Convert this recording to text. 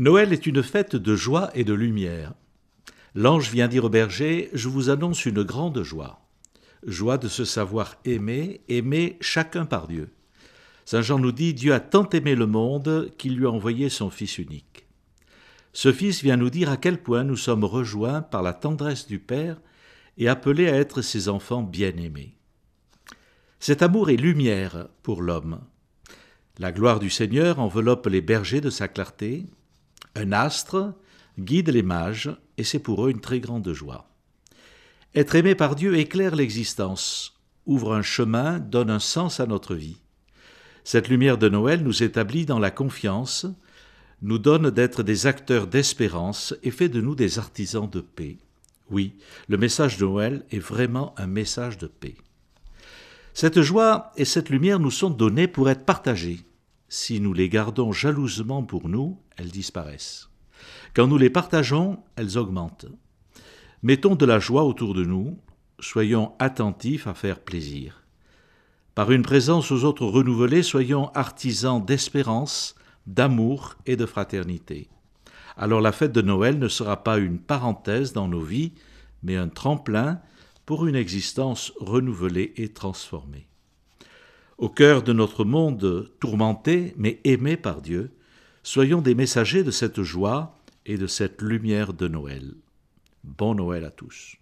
Noël est une fête de joie et de lumière. L'ange vient dire au berger, je vous annonce une grande joie. Joie de se savoir aimer, aimer chacun par Dieu. Saint Jean nous dit, Dieu a tant aimé le monde qu'il lui a envoyé son Fils unique. Ce Fils vient nous dire à quel point nous sommes rejoints par la tendresse du Père et appelés à être ses enfants bien-aimés. Cet amour est lumière pour l'homme. La gloire du Seigneur enveloppe les bergers de sa clarté, un astre guide les mages, et c'est pour eux une très grande joie. Être aimé par Dieu éclaire l'existence, ouvre un chemin, donne un sens à notre vie. Cette lumière de Noël nous établit dans la confiance, nous donne d'être des acteurs d'espérance et fait de nous des artisans de paix. Oui, le message de Noël est vraiment un message de paix. Cette joie et cette lumière nous sont données pour être partagées. Si nous les gardons jalousement pour nous, elles disparaissent. Quand nous les partageons, elles augmentent. Mettons de la joie autour de nous, soyons attentifs à faire plaisir. Par une présence aux autres renouvelée, soyons artisans d'espérance, d'amour et de fraternité. Alors la fête de Noël ne sera pas une parenthèse dans nos vies, mais un tremplin pour une existence renouvelée et transformée. Au cœur de notre monde tourmenté mais aimé par Dieu, soyons des messagers de cette joie et de cette lumière de Noël. Bon Noël à tous.